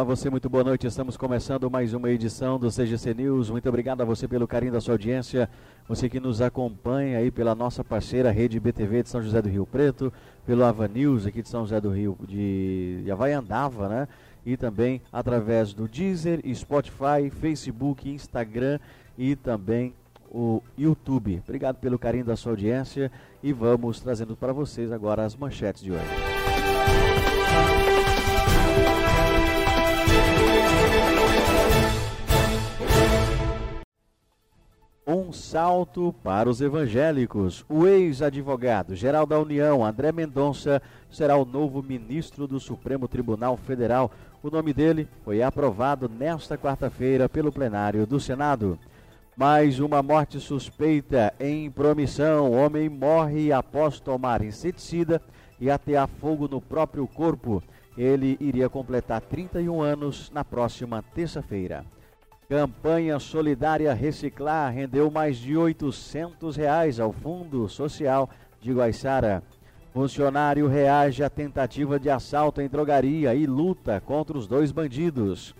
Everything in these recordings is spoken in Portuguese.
Olá, você, muito boa noite. Estamos começando mais uma edição do CGC News. Muito obrigado a você pelo carinho da sua audiência. Você que nos acompanha aí pela nossa parceira Rede BTV de São José do Rio Preto, pelo Ava News aqui de São José do Rio de Havaiandava, né? E também através do Deezer, Spotify, Facebook, Instagram e também o YouTube. Obrigado pelo carinho da sua audiência e vamos trazendo para vocês agora as manchetes de hoje. Um salto para os evangélicos. O ex-advogado geral da União, André Mendonça, será o novo ministro do Supremo Tribunal Federal. O nome dele foi aprovado nesta quarta-feira pelo plenário do Senado. Mais uma morte suspeita em promissão. Homem morre após tomar inseticida e atear fogo no próprio corpo. Ele iria completar 31 anos na próxima terça-feira. Campanha Solidária Reciclar rendeu mais de 800 reais ao Fundo Social de Guaiçara. Funcionário reage à tentativa de assalto em drogaria e luta contra os dois bandidos.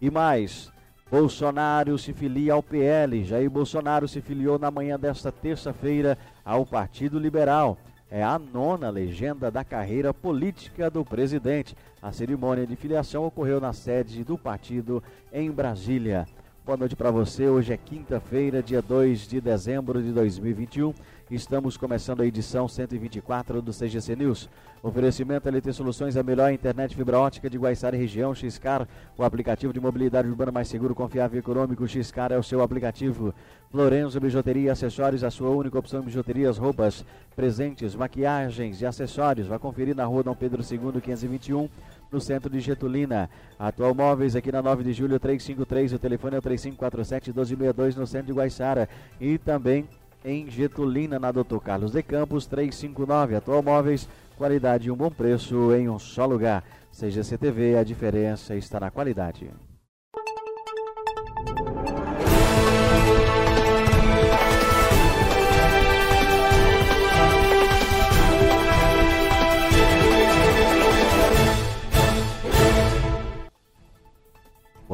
E mais, Bolsonaro se filia ao PL. Jair Bolsonaro se filiou na manhã desta terça-feira ao Partido Liberal. É a nona legenda da carreira política do presidente. A cerimônia de filiação ocorreu na sede do partido em Brasília. Boa noite para você. Hoje é quinta-feira, dia 2 de dezembro de 2021. Estamos começando a edição 124 do CGC News. Oferecimento LT Soluções, a melhor internet fibra ótica de Guaiçara e região. Xcar, o aplicativo de mobilidade urbana mais seguro, confiável e econômico. Xcar é o seu aplicativo. Florenzo Bijuteria Acessórios, a sua única opção em bijuterias, roupas, presentes, maquiagens e acessórios. Vai conferir na rua Dom Pedro II, 521 no centro de Getulina. Atual Móveis aqui na 9 de julho 353, o telefone é o 3547 1262 no centro de Guaiçara e também em Getulina na Doutor Carlos de Campos 359. Atual Móveis, qualidade e um bom preço em um só lugar. CGCTV, a diferença está na qualidade.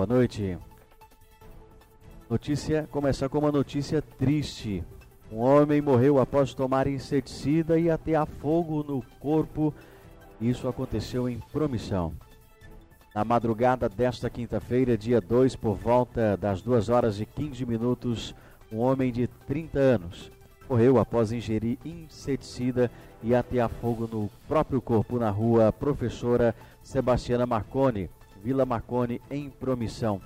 Noite. Notícia começar com uma notícia triste. Um homem morreu após tomar inseticida e atear fogo no corpo. Isso aconteceu em Promissão. Na madrugada desta quinta-feira, dia 2, por volta das 2 horas e 15 minutos, um homem de 30 anos morreu após ingerir inseticida e atear fogo no próprio corpo na rua Professora Sebastiana Marconi, Vila Marconi, em Promissão.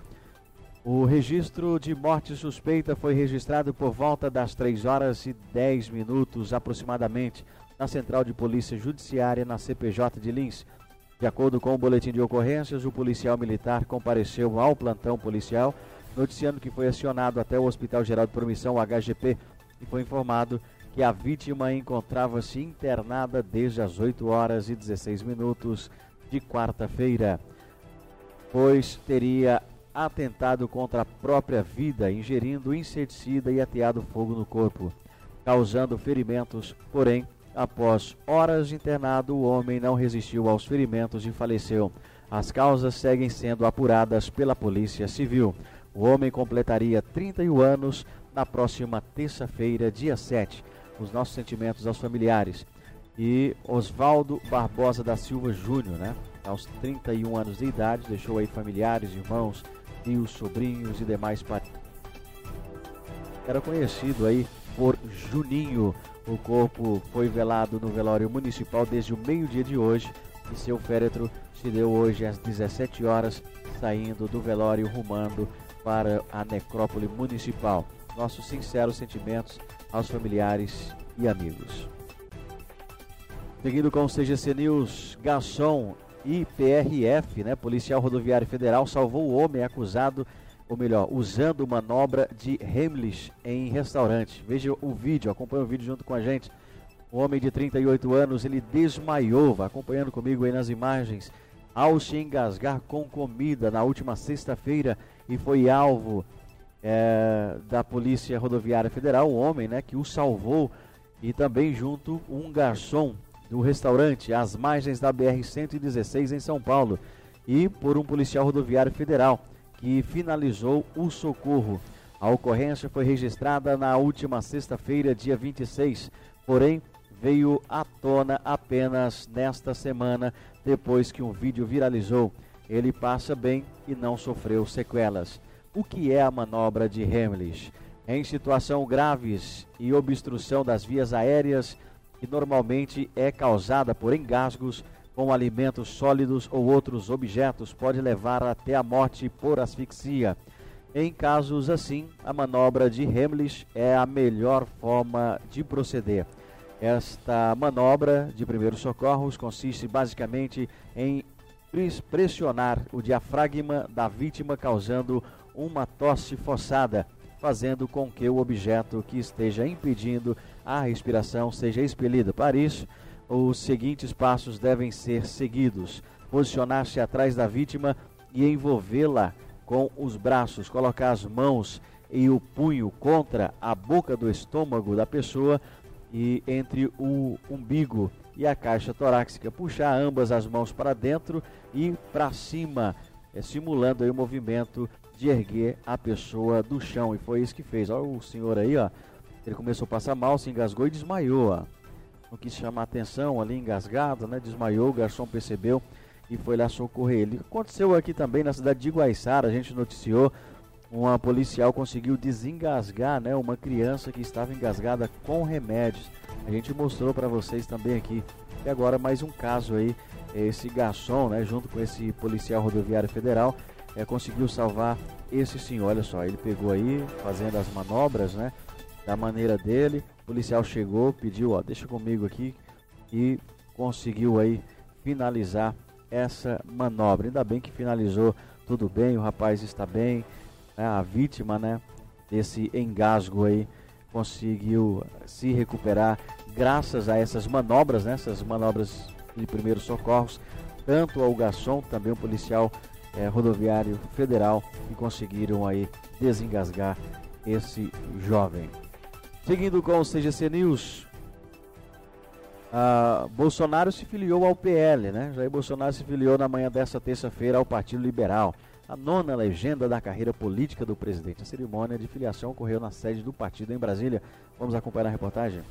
O registro de morte suspeita foi registrado por volta das 3 horas e 10 minutos aproximadamente na Central de Polícia Judiciária na CPJ de Lins. De acordo com o boletim de ocorrências, o policial militar compareceu ao plantão policial, noticiando que foi acionado até o Hospital Geral de Promissão, HGP, e foi informado que a vítima encontrava-se internada desde as 8 horas e 16 minutos de quarta-feira pois teria atentado contra a própria vida, ingerindo inseticida e ateado fogo no corpo, causando ferimentos. Porém, após horas internado, o homem não resistiu aos ferimentos e faleceu. As causas seguem sendo apuradas pela Polícia Civil. O homem completaria 31 anos na próxima terça-feira, dia 7. Os nossos sentimentos aos familiares. E Oswaldo Barbosa da Silva Júnior, né? Aos 31 anos de idade, deixou aí familiares, irmãos, tios, sobrinhos e demais parentes. Era conhecido aí por Juninho. O corpo foi velado no velório municipal desde o meio-dia de hoje e seu féretro se deu hoje às 17 horas, saindo do velório rumando para a necrópole municipal. Nossos sinceros sentimentos aos familiares e amigos. Seguindo com o CGC News, garçom IPRF, né, Policial Rodoviário Federal, salvou o homem acusado, ou melhor, usando manobra de Heimlich em restaurante. Veja o vídeo, acompanhe o vídeo junto com a gente. Um homem de 38 anos, ele desmaiou, acompanhando comigo aí nas imagens, ao se engasgar com comida na última sexta-feira e foi alvo é, da Polícia Rodoviária Federal, o homem né, que o salvou e também junto um garçom do restaurante às margens da BR-116 em São Paulo e por um policial rodoviário federal que finalizou o socorro. A ocorrência foi registrada na última sexta-feira, dia 26, porém veio à tona apenas nesta semana, depois que um vídeo viralizou. Ele passa bem e não sofreu sequelas. O que é a manobra de Hemlich? Em situação graves e obstrução das vias aéreas, que normalmente é causada por engasgos com alimentos sólidos ou outros objetos, pode levar até a morte por asfixia. Em casos assim, a manobra de Hemlich é a melhor forma de proceder. Esta manobra de primeiros socorros consiste basicamente em pressionar o diafragma da vítima, causando uma tosse forçada, fazendo com que o objeto que esteja impedindo a respiração seja expelido. Para isso, os seguintes passos devem ser seguidos: posicionar-se atrás da vítima e envolvê-la com os braços, colocar as mãos e o punho contra a boca do estômago da pessoa e entre o umbigo e a caixa torácica, puxar ambas as mãos para dentro e para cima, é, simulando o movimento de erguer a pessoa do chão. E foi isso que fez. Olha o senhor aí, ó. Ele começou a passar mal, se engasgou e desmaiou, ó. Não quis chamar atenção ali, engasgado, né? Desmaiou, o garçom percebeu e foi lá socorrer ele. Aconteceu aqui também na cidade de Guaiçara, a gente noticiou, uma policial conseguiu desengasgar, né, uma criança que estava engasgada com remédios. A gente mostrou para vocês também aqui. E agora mais um caso aí, esse garçom, né, junto com esse policial rodoviário federal, é, conseguiu salvar esse senhor. Olha só, ele pegou aí, fazendo as manobras, né, da maneira dele. O policial chegou, pediu, ó, deixa comigo aqui e conseguiu aí finalizar essa manobra. Ainda bem que finalizou tudo bem, o rapaz está bem, né? a vítima né, desse engasgo aí conseguiu se recuperar graças a essas manobras, né, essas manobras de primeiros socorros, tanto ao garçom, também o policial é, rodoviário federal, que conseguiram aí desengasgar esse jovem. Seguindo com o CGC News, ah, Bolsonaro se filiou ao PL, né? Jair Bolsonaro se filiou na manhã desta terça-feira ao Partido Liberal, a nona legenda da carreira política do presidente. A cerimônia de filiação ocorreu na sede do partido em Brasília. Vamos acompanhar a reportagem?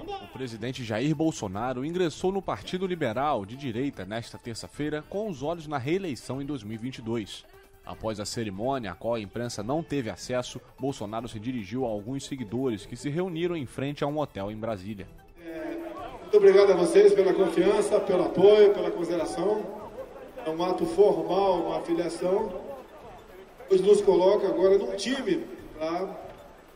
O presidente Jair Bolsonaro ingressou no Partido Liberal de direita nesta terça-feira com os olhos na reeleição em 2022. Após a cerimônia, a qual a imprensa não teve acesso, Bolsonaro se dirigiu a alguns seguidores que se reuniram em frente a um hotel em Brasília. Muito obrigado a vocês pela confiança, pelo apoio, pela consideração. É um ato formal, uma afiliação, pois nos coloca agora num time para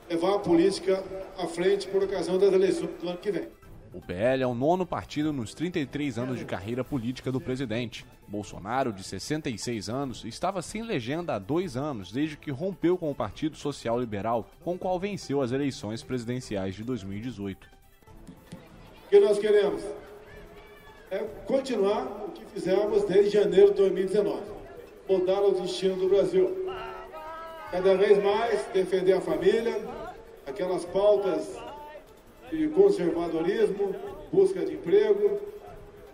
levar a política à frente por ocasião das eleições do ano que vem. O PL é o nono partido nos 33 anos de carreira política do presidente. Bolsonaro, de 66 anos, estava sem legenda há dois anos, desde que rompeu com o Partido Social Liberal, com o qual venceu as eleições presidenciais de 2018 que nós queremos é continuar o que fizemos desde janeiro de 2019, mudar o destino do Brasil. Cada vez mais defender a família, aquelas pautas de conservadorismo, busca de emprego,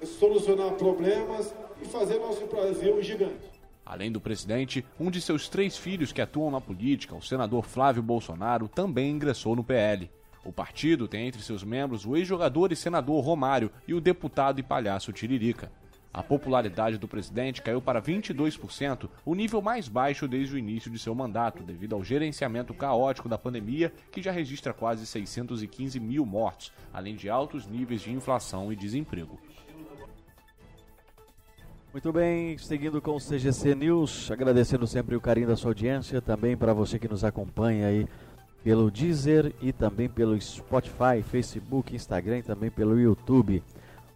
solucionar problemas e fazer nosso Brasil gigante. Além do presidente, um de seus três filhos que atuam na política, o senador Flávio Bolsonaro, também ingressou no PL. O partido tem entre seus membros o ex-jogador e senador Romário e o deputado e palhaço Tiririca. A popularidade do presidente caiu para 22%, o nível mais baixo desde o início de seu mandato, devido ao gerenciamento caótico da pandemia, que já registra quase 615 mil mortos, além de altos níveis de inflação e desemprego. Muito bem, seguindo com o CGC News, agradecendo sempre o carinho da sua audiência, também para você que nos acompanha aí pelo Deezer e também pelo Spotify, Facebook, Instagram e também pelo YouTube.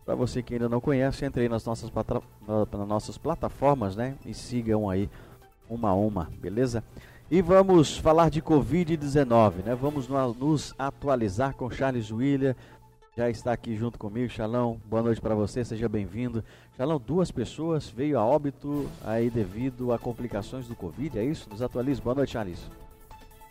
Para você que ainda não conhece, entre aí nas nossas, nas nossas plataformas né, e sigam aí uma a uma, beleza? E vamos falar de Covid-19, né? Vamos nos atualizar com Charles William, já está aqui junto comigo. Xalão, boa noite para você, seja bem-vindo. Xalão, duas pessoas veio a óbito aí devido a complicações do Covid, é isso? Nos atualize. Boa noite, Charles.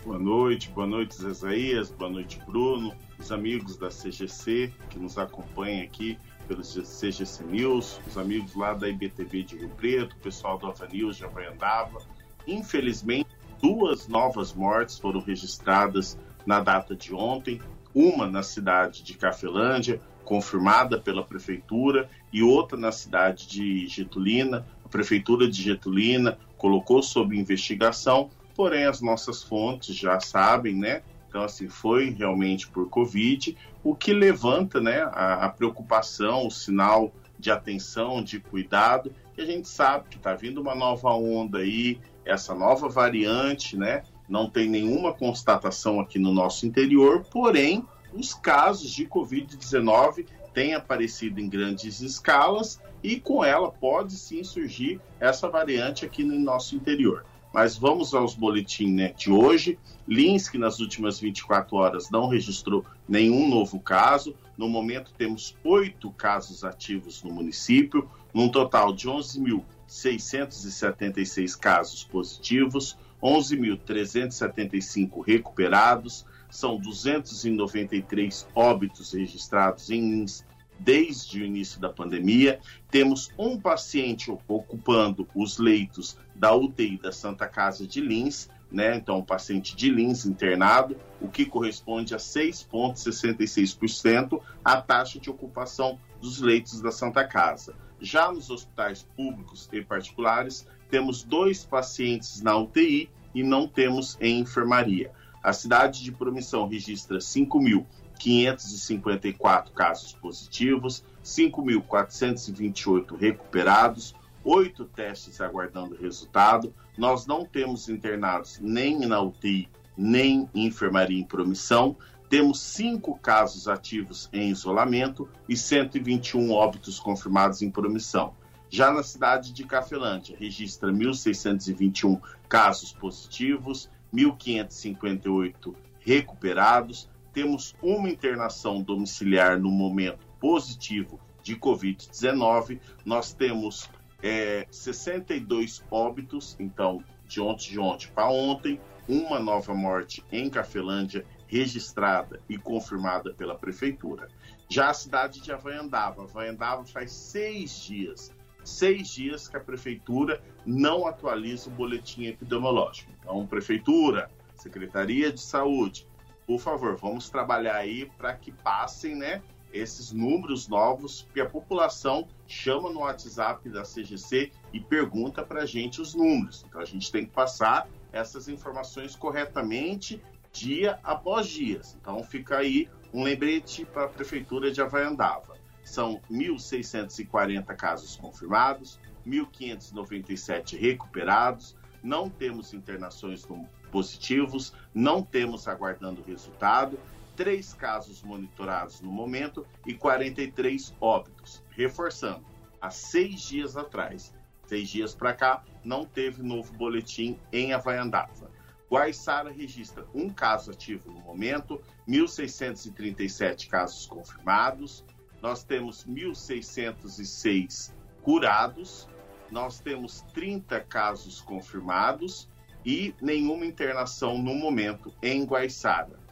Boa noite, boa noite, Zezaías, boa noite, Bruno, os amigos da CGC que nos acompanham aqui pelo CGC News, os amigos lá da IBTV de Rio Preto, o pessoal do Ava News de Havaiandava. Infelizmente, duas novas mortes foram registradas na data de ontem, uma na cidade de Cafelândia, confirmada pela prefeitura, e outra na cidade de Getulina. A prefeitura de Getulina colocou sob investigação, porém as nossas fontes já sabem, né? Então, assim, foi realmente por Covid, o que levanta né, a, a preocupação, o sinal de atenção, de cuidado, e a gente sabe que está vindo uma nova onda aí, essa nova variante, né? não tem nenhuma constatação aqui no nosso interior, porém, os casos de Covid-19 têm aparecido em grandes escalas e com ela pode sim surgir essa variante aqui no nosso interior. Mas vamos aos boletins né, de hoje. Lins, que nas últimas 24 horas não registrou nenhum novo caso. No momento, temos oito casos ativos no município, num total de 11.676 casos positivos, 11.375 recuperados, são 293 óbitos registrados em Lins desde o início da pandemia. Temos um paciente ocupando os leitos da UTI da Santa Casa de Lins, né? Então, um paciente de Lins internado, o que corresponde a 6,66% a taxa de ocupação dos leitos da Santa Casa. Já nos hospitais públicos e particulares, temos dois pacientes na UTI e não temos em enfermaria. A cidade de Promissão registra 5.554 casos positivos, 5.428 recuperados, oito testes aguardando resultado. Nós não temos internados nem na UTI, nem em enfermaria em promissão. Temos cinco casos ativos em isolamento e 121 óbitos confirmados em promissão. Já na cidade de Cafelândia, registra 1.621 casos positivos, 1.558 recuperados. Temos uma internação domiciliar no momento positivo de Covid-19. Nós temos é, 62 óbitos, então, de ontem de ontem para ontem, uma nova morte em Cafelândia registrada e confirmada pela prefeitura. Já a cidade de Havaiandava, Havaiandava faz seis dias seis dias que a prefeitura não atualiza o boletim epidemiológico. Então, prefeitura, Secretaria de Saúde, por favor, vamos trabalhar aí para que passem, né, esses números novos que a população chama no WhatsApp da CGC e pergunta para a gente os números. Então, a gente tem que passar essas informações corretamente dia após dia. Então, fica aí um lembrete para a prefeitura de Havaiandava são 1.640 casos confirmados, 1.597 recuperados, não temos internações positivos, não temos aguardando resultado, três casos monitorados no momento e 43 óbitos. Reforçando, há seis dias atrás, seis dias para cá, não teve novo boletim em Havaiandava. Guaiçara registra um caso ativo no momento, 1.637 casos confirmados, nós temos 1.606 curados, nós temos 30 casos confirmados e nenhuma internação no momento em Guaiçara.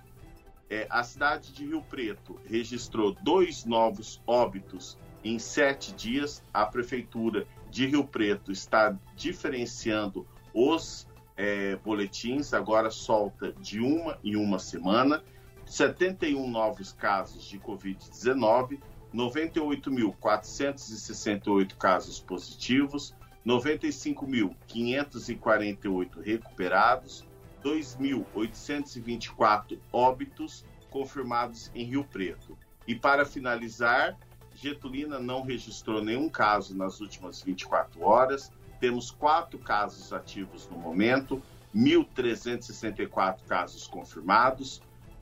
É, a cidade de Rio Preto registrou dois novos óbitos em sete dias. A prefeitura de Rio Preto está diferenciando os é, boletins, agora solta de uma em uma semana. 71 novos casos de Covid-19, 98.468 casos positivos, 95.548 recuperados, 2.824 óbitos confirmados em Rio Preto. E para finalizar, Getulina não registrou nenhum caso nas últimas 24 horas. Temos quatro casos ativos no momento, 1.364 casos confirmados,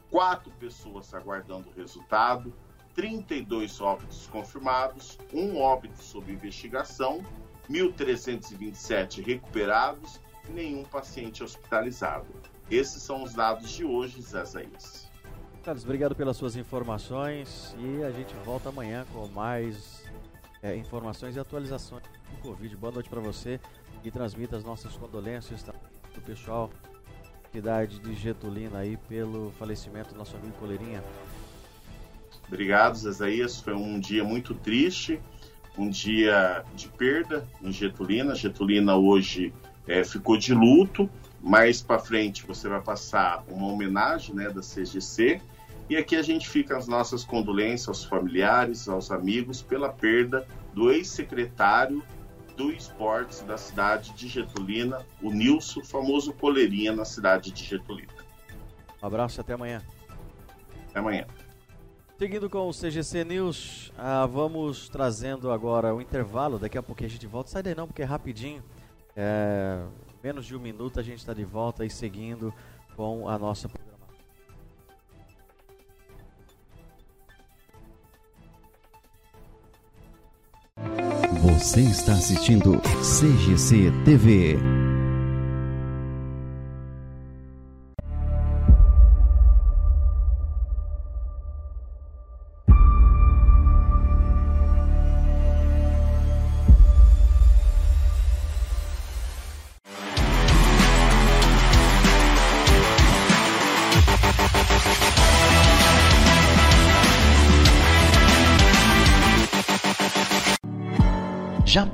quatro pessoas aguardando o resultado, 32 óbitos confirmados, um óbito sob investigação, 1.327 recuperados nenhum paciente hospitalizado. Esses são os dados de hoje, Zé Zaís. Carlos, obrigado pelas suas informações e a gente volta amanhã com mais é, informações e atualizações do Covid. Boa noite para você e transmita as nossas condolências do pessoal da cidade de Getulina aí pelo falecimento do nosso amigo Coleirinha. Obrigado, Zezaías. Foi um dia muito triste, um dia de perda em Getulina. Getulina hoje é, ficou de luto. Mais para frente você vai passar uma homenagem né, da CGC. E aqui a gente fica as nossas condolências aos familiares, aos amigos, pela perda do ex-secretário do esportes da cidade de Getulina, o Nilson, famoso coleirinha na cidade de Getulina. Um abraço e até amanhã. Até amanhã. Seguindo com o CGC News, ah, vamos trazendo agora o intervalo. Daqui a pouco a gente volta. Sai daí não, porque é rapidinho. É, menos de um minuto a gente está de volta e seguindo com a nossa programação. Você está assistindo CGC TV.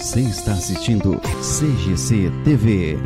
Você está assistindo CGC TV.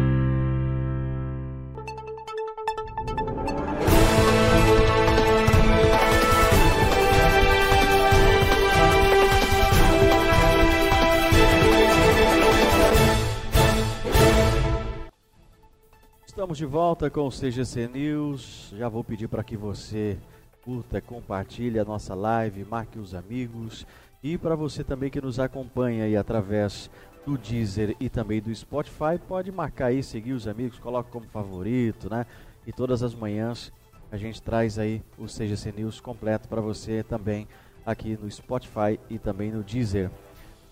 Estamos de volta com o CGC News. Já vou pedir para que você curta, compartilhe a nossa live, marque os amigos e para você também que nos acompanha aí através do Deezer e também do Spotify, pode marcar aí, seguir os amigos, coloque como favorito, né? E todas as manhãs a gente traz aí o CGC News completo para você também aqui no Spotify e também no Deezer.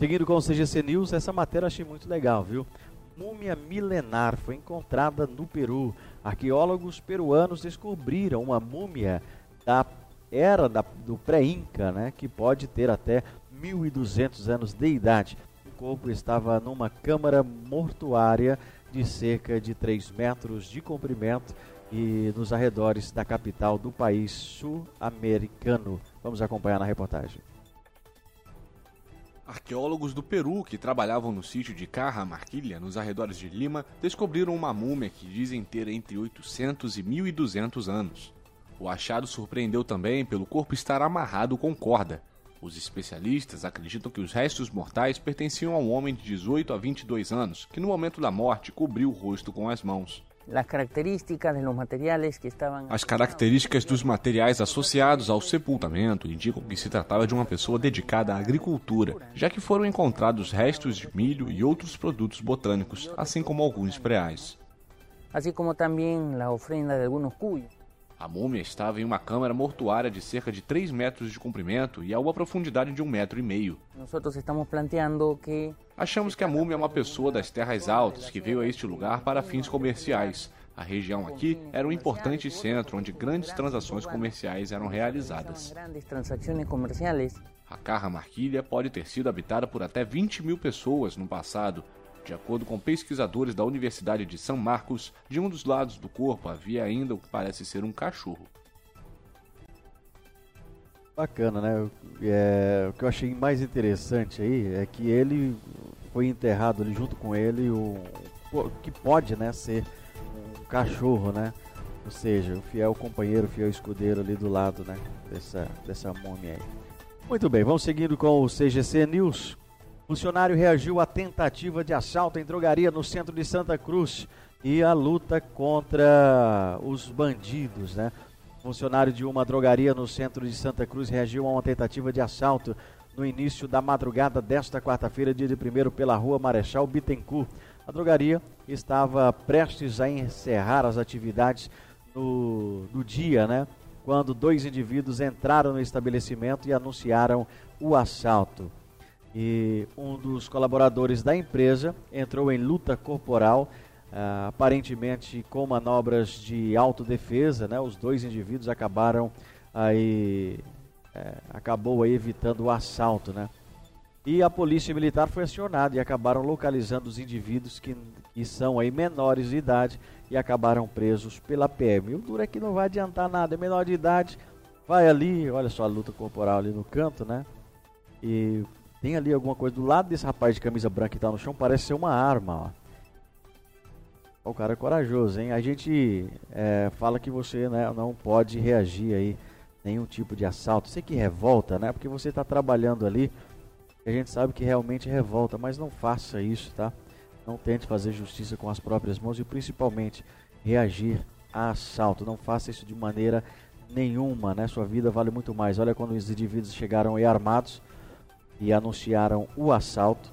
Seguindo com o CGC News, essa matéria eu achei muito legal, viu? Múmia milenar foi encontrada no Peru. Arqueólogos peruanos descobriram uma múmia da era da, do pré-inca, né, que pode ter até 1.200 anos de idade. O corpo estava numa câmara mortuária de cerca de 3 metros de comprimento e nos arredores da capital do país sul-americano. Vamos acompanhar na reportagem. Arqueólogos do Peru que trabalhavam no sítio de Marquilha, nos arredores de Lima, descobriram uma múmia que dizem ter entre 800 e 1200 anos. O achado surpreendeu também pelo corpo estar amarrado com corda, os especialistas acreditam que os restos mortais pertenciam a um homem de 18 a 22 anos, que no momento da morte cobriu o rosto com as mãos. As características dos materiais associados ao sepultamento indicam que se tratava de uma pessoa dedicada à agricultura, já que foram encontrados restos de milho e outros produtos botânicos, assim como alguns preais. Assim como também a ofrenda de alguns cuyos. A múmia estava em uma câmara mortuária de cerca de 3 metros de comprimento e a uma profundidade de um metro e meio. Achamos que a múmia é uma pessoa das terras altas que veio a este lugar para fins comerciais. A região aqui era um importante centro onde grandes transações comerciais eram realizadas. A Carra Marquilha pode ter sido habitada por até 20 mil pessoas no passado. De acordo com pesquisadores da Universidade de São Marcos, de um dos lados do corpo havia ainda o que parece ser um cachorro. Bacana, né? É, o que eu achei mais interessante aí é que ele foi enterrado ali junto com ele o que pode, né, ser um cachorro, né? Ou seja, o fiel companheiro, o fiel escudeiro ali do lado, né, dessa dessa múmia aí. Muito bem, vamos seguindo com o CGC News. Funcionário reagiu à tentativa de assalto em drogaria no centro de Santa Cruz e a luta contra os bandidos, né? Funcionário de uma drogaria no centro de Santa Cruz reagiu a uma tentativa de assalto no início da madrugada desta quarta-feira, dia de primeiro, pela rua Marechal Bittencourt. A drogaria estava prestes a encerrar as atividades no, no dia, né? Quando dois indivíduos entraram no estabelecimento e anunciaram o assalto. E um dos colaboradores da empresa entrou em luta corporal, ah, aparentemente com manobras de autodefesa, né? Os dois indivíduos acabaram aí é, acabou aí evitando o assalto, né? E a polícia militar foi acionada e acabaram localizando os indivíduos que, que são aí menores de idade e acabaram presos pela PM. E o duro é que não vai adiantar nada, é menor de idade, vai ali, olha só a luta corporal ali no canto, né? E tem ali alguma coisa do lado desse rapaz de camisa branca que tá no chão, parece ser uma arma, ó. O cara é corajoso, hein? A gente é, fala que você né, não pode reagir aí nenhum tipo de assalto. Sei que revolta, né? Porque você está trabalhando ali, a gente sabe que realmente revolta, mas não faça isso, tá? Não tente fazer justiça com as próprias mãos e principalmente reagir a assalto. Não faça isso de maneira nenhuma, né? Sua vida vale muito mais. Olha quando os indivíduos chegaram aí armados e anunciaram o assalto.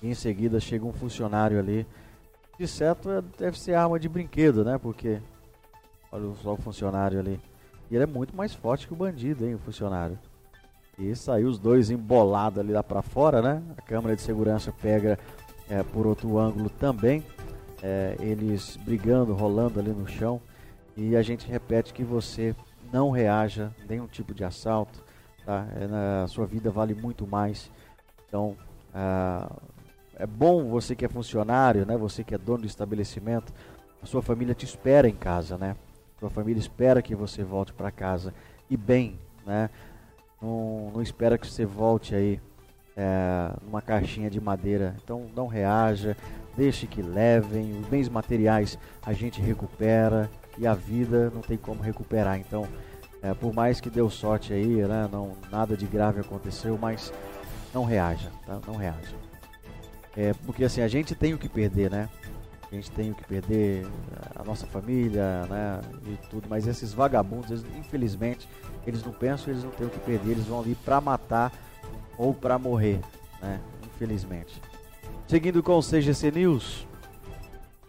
Em seguida chega um funcionário ali. De certo é- deve ser arma de brinquedo, né? Porque olha só o funcionário ali. E ele é muito mais forte que o bandido, hein, o funcionário. E saiu os dois embolados ali lá pra fora, né? A câmera de segurança pega é, por outro ângulo também. É, eles brigando, rolando ali no chão. E a gente repete que você não reaja nenhum tipo de assalto, tá? É, na sua vida vale muito mais. Então, ah, é bom você que é funcionário, né? Você que é dono do estabelecimento, a sua família te espera em casa, né? Sua família espera que você volte para casa e bem, né? Não, não espera que você volte aí é, numa caixinha de madeira. Então não reaja, deixe que levem. Os bens materiais a gente recupera e a vida não tem como recuperar. Então, é, por mais que deu sorte aí, né? Não, nada de grave aconteceu, mas não reaja, tá? Não reaja. É, porque assim, a gente tem o que perder, né? A gente tem o que perder, a nossa família, né? E tudo, mas esses vagabundos, eles, infelizmente, eles não pensam, eles não têm o que perder, eles vão ali pra matar ou pra morrer, né? Infelizmente. Seguindo com o CGC News,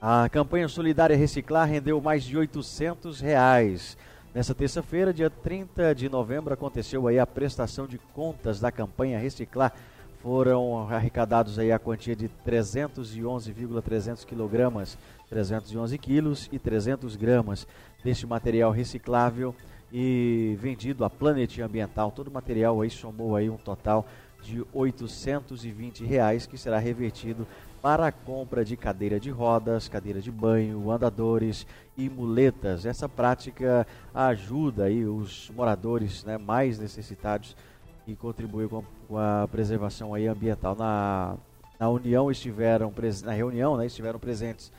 a campanha solidária Reciclar rendeu mais de 800 reais. Nessa terça-feira, dia 30 de novembro, aconteceu aí a prestação de contas da campanha Reciclar. Foram arrecadados aí a quantia de 311,300 quilogramas, 311 quilos e 300 gramas deste material reciclável e vendido à Planet Ambiental. Todo o material aí somou aí um total de 820 reais que será revertido para a compra de cadeira de rodas, cadeira de banho, andadores e muletas. Essa prática ajuda aí os moradores né, mais necessitados e contribui com, a preservação aí ambiental. Na, na união estiveram na reunião, né, estiveram presentes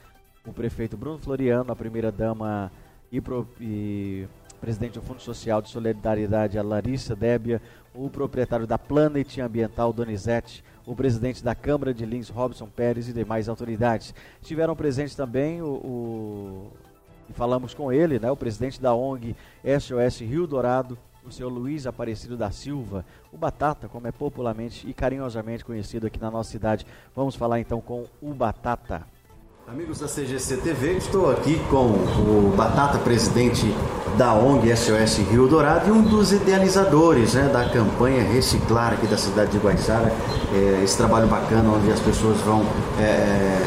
o prefeito Bruno Floriano, a primeira dama e, pro, e presidente do Fundo Social de Solidariedade, a Larissa Débia, o proprietário da Planet Ambiental, Donizete, o presidente da Câmara de Lins, Robson Pérez e demais autoridades. Estiveram presentes também o, o e falamos com ele, né, o presidente da ONG SOS Rio Dourado, o senhor Luiz Aparecido da Silva, o Batata, como é popularmente e carinhosamente conhecido aqui na nossa cidade. Vamos falar então com o Batata. Amigos da CGC TV, estou aqui com o Batata, presidente da ONG SOS Rio Dourado e um dos idealizadores né, da campanha Reciclar aqui da cidade de Guaiçara. É, esse trabalho bacana onde as pessoas vão é,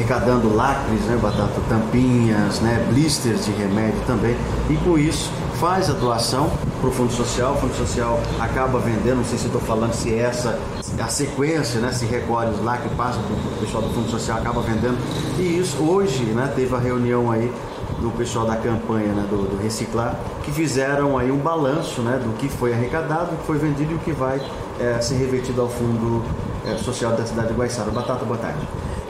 arrecadando lacres, né, batata, tampinhas, né, blisters de remédio também. E com isso faz a doação para o Fundo Social, o Fundo Social acaba vendendo, não sei se estou falando se é essa a sequência, né, se recolhe os lacres, passa para o pessoal do Fundo Social, acaba vendendo. E isso hoje né, teve a reunião aí do pessoal da campanha né, do, do, Reciclar, que fizeram aí um balanço né, do que foi arrecadado, o que foi vendido e o que vai é, ser revertido ao Fundo é, Social da cidade de Guaiçara. Batata, boa tarde.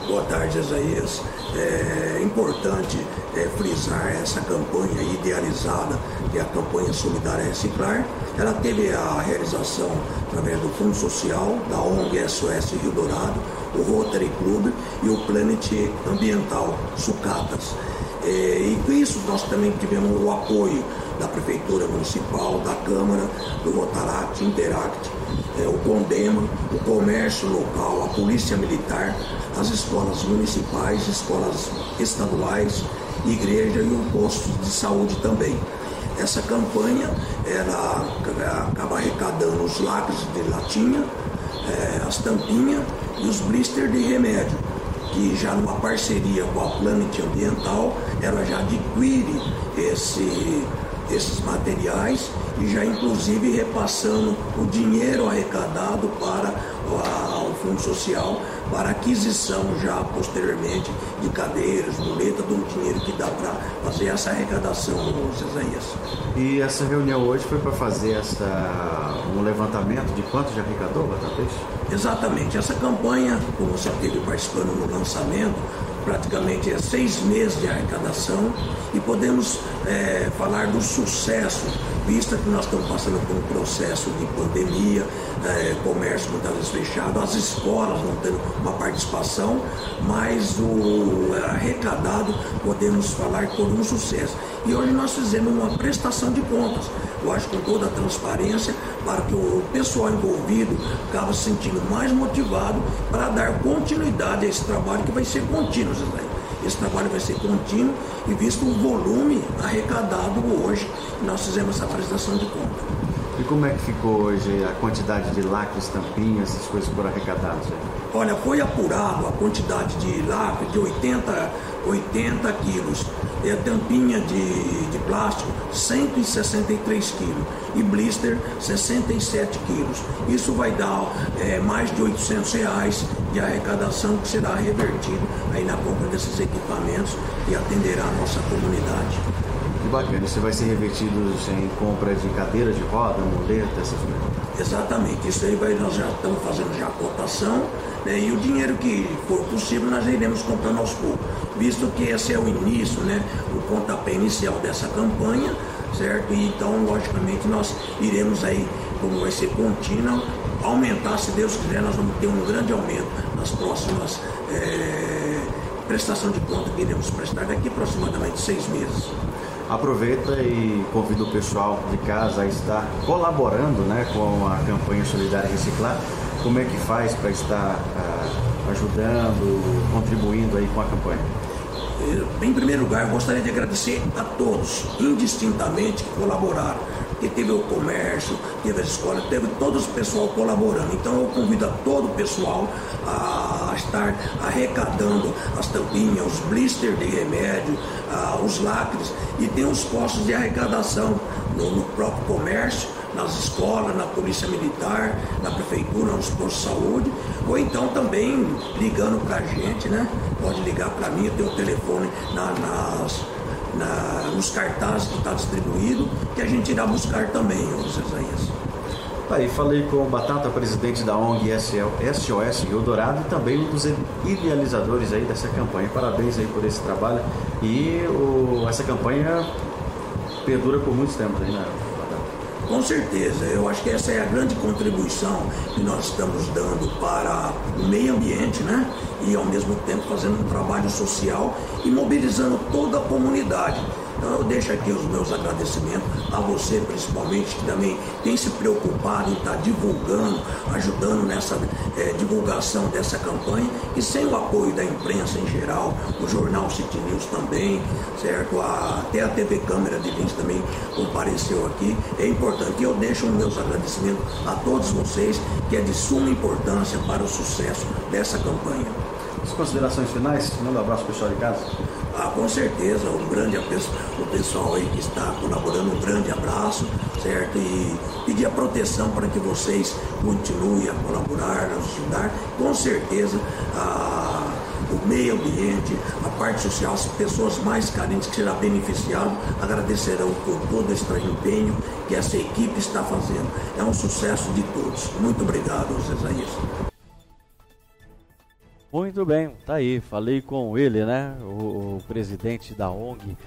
Boa tarde, Isaías. É importante é, frisar essa campanha idealizada, que é a campanha Solidária Reciclar. Ela teve a realização através do Fundo Social, da ONG SOS Rio Dourado, o Rotary Club e o Planet Ambiental Sucatas. É, e com isso nós também tivemos o apoio da Prefeitura Municipal, da Câmara, do Rotaract, Interact, é, o Condema, o comércio local, a Polícia Militar, as escolas municipais, escolas estaduais, igreja e um posto de saúde também. Essa campanha ela acaba arrecadando os lápis de latinha, é, as tampinhas e os blisters de remédio, que já numa parceria com a Planet Ambiental, ela já adquire esse, esses materiais e já inclusive repassando o dinheiro arrecadado para o Fundo Social para aquisição já posteriormente de cadeiras, muletas, do dinheiro que dá para fazer essa arrecadação, Isaías. E essa reunião hoje foi para fazer essa, um levantamento de quanto já arrecadou, Batata? Exatamente. Essa campanha, como você esteve participando no lançamento, praticamente é seis meses de arrecadação e podemos é, falar do sucesso, vista que nós estamos passando por um processo de pandemia, é, comércio muitas vezes fechado, as escolas não tendo uma participação, mas o arrecadado podemos falar que foi um sucesso. E hoje nós fizemos uma prestação de contas, eu acho com toda a transparência, para que o pessoal envolvido acabe se sentindo mais motivado para dar continuidade a esse trabalho que vai ser contínuo, Zé. Esse trabalho vai ser contínuo e visto o volume arrecadado hoje, nós fizemos essa prestação de contas. E como é que ficou hoje a quantidade de lacres, tampinhas, essas coisas por arrecadadas? Olha, foi apurado a quantidade de lacre de 80, 80 quilos. A tampinha de, de plástico, 163 quilos. E blister, 67 quilos. Isso vai dar é, mais de 800 reais de arrecadação que será revertido aí na compra desses equipamentos e atenderá a nossa comunidade bacana. Isso vai ser revertido em compra de cadeiras de roda, muleta, essas coisas. Exatamente. Isso aí vai, nós já estamos fazendo já a cotação né, e o dinheiro que for possível nós iremos comprando aos poucos. Visto que esse é o início, né, o pontapé inicial dessa campanha, certo? E então, logicamente, nós iremos aí, como vai ser contínuo, aumentar, se Deus quiser, nós vamos ter um grande aumento nas próximas é, de conta que iremos prestar daqui aproximadamente seis meses aproveita e convida o pessoal de casa a estar colaborando né, com a campanha Solidária Reciclar. Como é que faz para estar uh, ajudando, contribuindo aí com a campanha? Em primeiro lugar, eu gostaria de agradecer a todos, indistintamente, que colaboraram. Que teve o comércio, teve a escola, teve todo o pessoal colaborando. Então eu convido a todo o pessoal a estar arrecadando as tampinhas, os blisters de remédio, os lacres e tem os postos de arrecadação no, no próprio comércio nas escolas, na polícia militar, na prefeitura, nos postos de saúde, ou então também ligando para a gente, né? Pode ligar para mim, eu tenho o telefone na, nas, na, nos cartazes que está distribuído, que a gente irá buscar também, Isaías. Aí falei com o Batata, presidente da ONG SOS Rio Dourado e também um dos idealizadores aí dessa campanha. Parabéns aí por esse trabalho e o, essa campanha perdura por muitos tempos aí, né? Com certeza, eu acho que essa é a grande contribuição que nós estamos dando para o meio ambiente, né? E ao mesmo tempo fazendo um trabalho social e mobilizando toda a comunidade. Então eu deixo aqui os meus agradecimentos a você principalmente, que também tem se preocupado em estar divulgando, ajudando nessa é, divulgação dessa campanha e sem o apoio da imprensa em geral, o jornal City News também, certo? A, até a TV Câmara de Lins também compareceu aqui. É importante. E eu deixo os meus agradecimentos a todos vocês, que é de suma importância para o sucesso dessa campanha. As considerações finais? Manda um abraço pessoal de casa. Ah, com certeza, um grande o pessoal aí que está colaborando, um grande abraço, certo? E pedir a proteção para que vocês continuem a colaborar, a ajudar. Com certeza, a, o meio ambiente, a parte social, as pessoas mais carentes que serão beneficiadas agradecerão por todo esse empenho que essa equipe está fazendo. É um sucesso de todos. Muito obrigado, Zezaías. Muito bem, tá aí. Falei com ele, né? O, o, presidente da ONG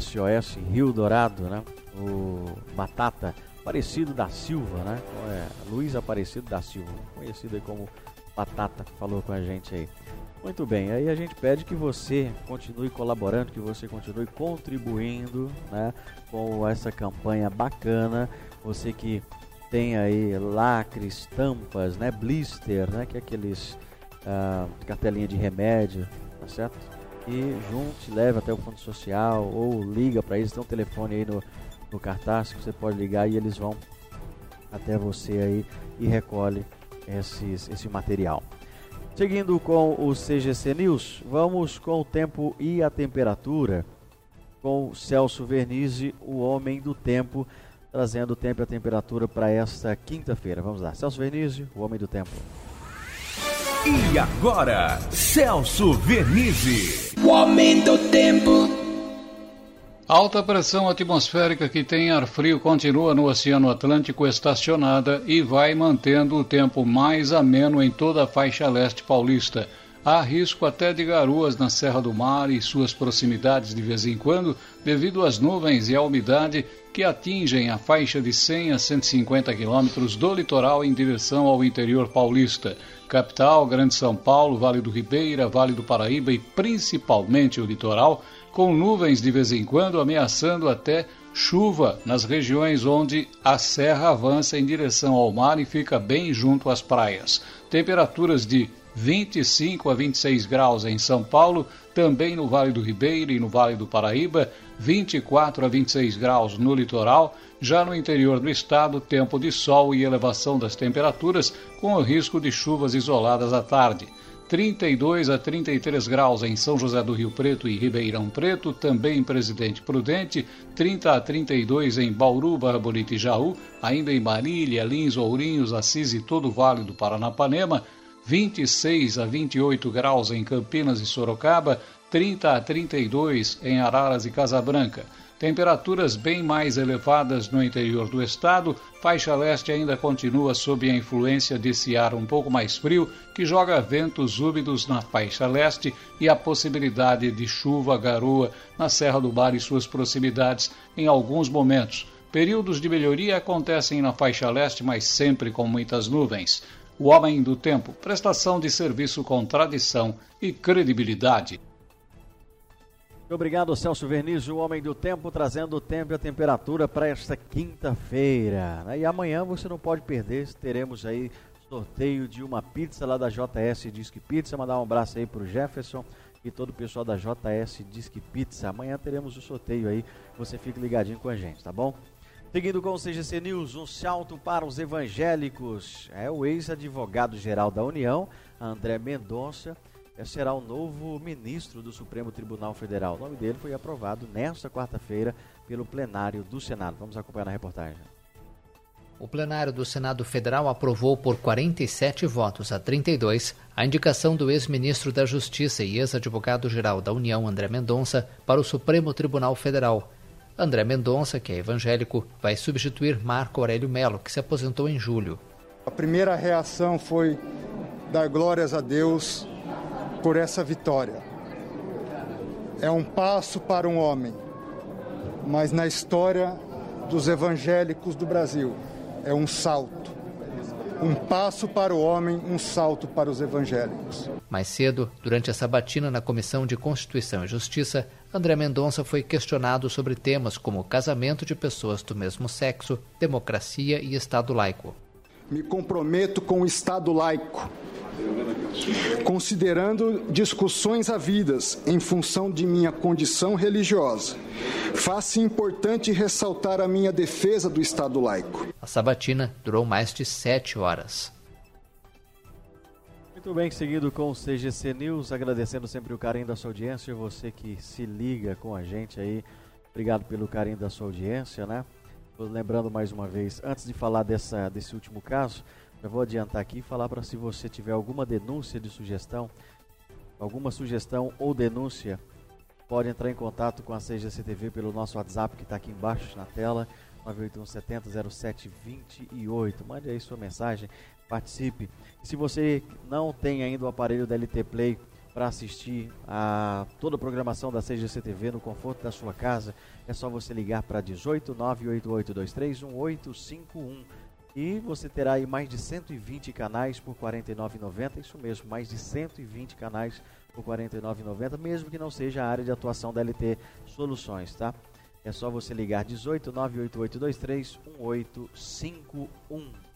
SOS Rio Dourado, né? O Batata Aparecido da Silva, né? É, Luiz Aparecido da Silva, conhecido como Batata, falou com a gente aí. Muito bem, aí a gente pede que você continue colaborando, que você continue contribuindo, né? Com essa campanha bacana. Você que tem aí lacres, tampas, né? Blister, né? Que é aqueles uh, cartelinha de remédio, tá certo? E junte, leve até o fundo social ou liga para eles, tem um telefone aí no, no cartaz que você pode ligar e eles vão até você aí e recolhe esses, esse material. Seguindo com o CGC News, vamos com o tempo e a temperatura com Celso Vernizzi, o homem do tempo, trazendo o tempo e a temperatura para esta quinta-feira. Vamos lá, Celso Vernizzi, o homem do tempo. E agora, Celso Vernizzi. O homem do tempo. Alta pressão atmosférica que tem ar frio continua no Oceano Atlântico estacionada e vai mantendo o tempo mais ameno em toda a faixa leste paulista. Há risco até de garoas na Serra do Mar e suas proximidades de vez em quando, devido às nuvens e à umidade que atingem a faixa de 100 a 150 quilômetros do litoral em direção ao interior paulista. Capital, Grande São Paulo, Vale do Ribeira, Vale do Paraíba e principalmente o litoral, com nuvens de vez em quando ameaçando até chuva nas regiões onde a serra avança em direção ao mar e fica bem junto às praias. Temperaturas de 25 a 26 graus em São Paulo, também no Vale do Ribeira e no Vale do Paraíba, 24 a 26 graus no litoral. Já no interior do estado, tempo de sol e elevação das temperaturas, com o risco de chuvas isoladas à tarde. 32 a 33 graus em São José do Rio Preto e Ribeirão Preto, também Presidente Prudente, 30 a 32 em Bauru, Barra Bonita e Jaú, ainda em Marília, Lins, Ourinhos, Assis e todo o Vale do Paranapanema, 26 a 28 graus em Campinas e Sorocaba, 30 a 32 em Araras e Casabranca. Temperaturas bem mais elevadas no interior do estado, faixa leste ainda continua sob a influência desse ar um pouco mais frio que joga ventos úmidos na faixa leste e a possibilidade de chuva, garoa na Serra do Bar e suas proximidades em alguns momentos. Períodos de melhoria acontecem na faixa leste, mas sempre com muitas nuvens. O Homem do Tempo, prestação de serviço com tradição e credibilidade. Obrigado, Celso Verniz, o Homem do Tempo, trazendo o tempo e a temperatura para esta quinta-feira. E amanhã você não pode perder, teremos aí sorteio de uma pizza lá da JS Disque Pizza. Mandar um abraço aí para o Jefferson e todo o pessoal da JS Disque Pizza. Amanhã teremos o sorteio aí, você fique ligadinho com a gente, tá bom? Seguindo com o CGC News, um salto para os evangélicos. É o ex-advogado-geral da União, André Mendonça, é, será o novo ministro do Supremo Tribunal Federal. O nome dele foi aprovado nesta quarta-feira pelo plenário do Senado. Vamos acompanhar na reportagem. O plenário do Senado Federal aprovou por 47 votos a 32 a indicação do ex-ministro da Justiça e ex-advogado-geral da União, André Mendonça, para o Supremo Tribunal Federal. André Mendonça, que é evangélico, vai substituir Marco Aurélio Melo, que se aposentou em julho. A primeira reação foi dar glórias a Deus por essa vitória. É um passo para um homem, mas na história dos evangélicos do Brasil é um salto. Um passo para o homem, um salto para os evangélicos. Mais cedo, durante a sabatina na Comissão de Constituição e Justiça, André Mendonça foi questionado sobre temas como casamento de pessoas do mesmo sexo, democracia e Estado laico. Me comprometo com o Estado laico, considerando discussões havidas em função de minha condição religiosa. Faço importante ressaltar a minha defesa do Estado laico. A sabatina durou mais de sete horas. Muito bem, seguindo com o CGC News, agradecendo sempre o carinho da sua audiência, você que se liga com a gente aí. Obrigado pelo carinho da sua audiência, né? Lembrando mais uma vez, antes de falar dessa, desse último caso, já vou adiantar aqui e falar para se você tiver alguma denúncia de sugestão, alguma sugestão ou denúncia, pode entrar em contato com a CGCTV pelo nosso WhatsApp que está aqui embaixo na tela, 981700728. Mande aí sua mensagem, participe. Se você não tem ainda o aparelho da LT Play para assistir a toda a programação da CGCTV no conforto da sua casa, é só você ligar para 18 98823 1851 e você terá aí mais de 120 canais por R$ 49,90. Isso mesmo, mais de 120 canais por R$ 49,90, mesmo que não seja a área de atuação da LT Soluções, tá? É só você ligar 18 98823 1851.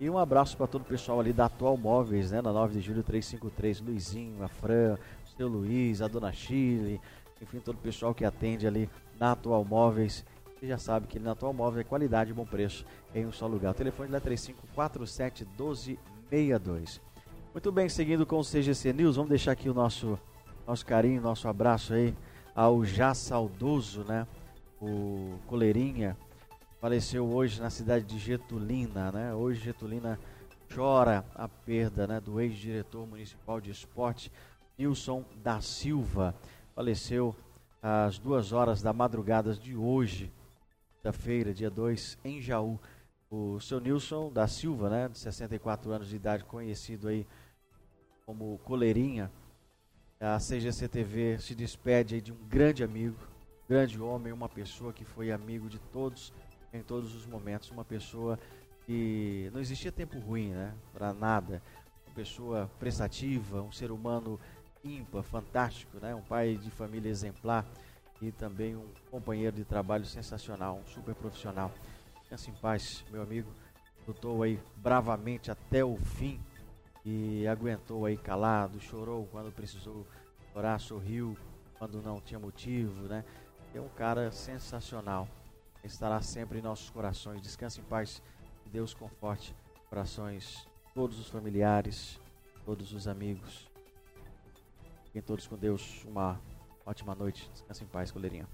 E um abraço para todo o pessoal ali da Atual Móveis, né? Na 9 de julho 353, Luizinho, a Fran, o seu Luiz, a Dona Chile, enfim, todo o pessoal que atende ali na Atual Móveis você já sabe que na Atual Móvel é qualidade e bom preço em um só lugar. O telefone é 3547 1262. Muito bem, seguindo com o CGC News, vamos deixar aqui o nosso, nosso carinho, nosso abraço aí ao já saudoso, né? O Coleirinha, faleceu hoje na cidade de Getulina, né? Hoje Getulina chora a perda, né, do ex-diretor municipal de esporte, Nilson da Silva. Faleceu às duas horas da madrugada de hoje, quinta-feira, dia 2, em Jaú. O seu Nilson da Silva, né, de 64 anos de idade, conhecido aí como Coleirinha. A CGC TV se despede de um grande amigo, grande homem, uma pessoa que foi amigo de todos em todos os momentos, uma pessoa que não existia tempo ruim, né, para nada. Uma pessoa prestativa, um ser humano ímpar, fantástico, né, um pai de família exemplar e também um companheiro de trabalho sensacional, um super profissional. Pensa em paz, meu amigo. Lutou aí bravamente até o fim e aguentou aí calado, chorou quando precisou chorar, sorriu quando não tinha motivo, né? É um cara sensacional. Estará sempre em nossos corações. Descanse em paz. Deus conforte corações, todos os familiares, todos os amigos. Fiquem todos com Deus. Uma Ótima noite. Descanse em paz, coleirinha.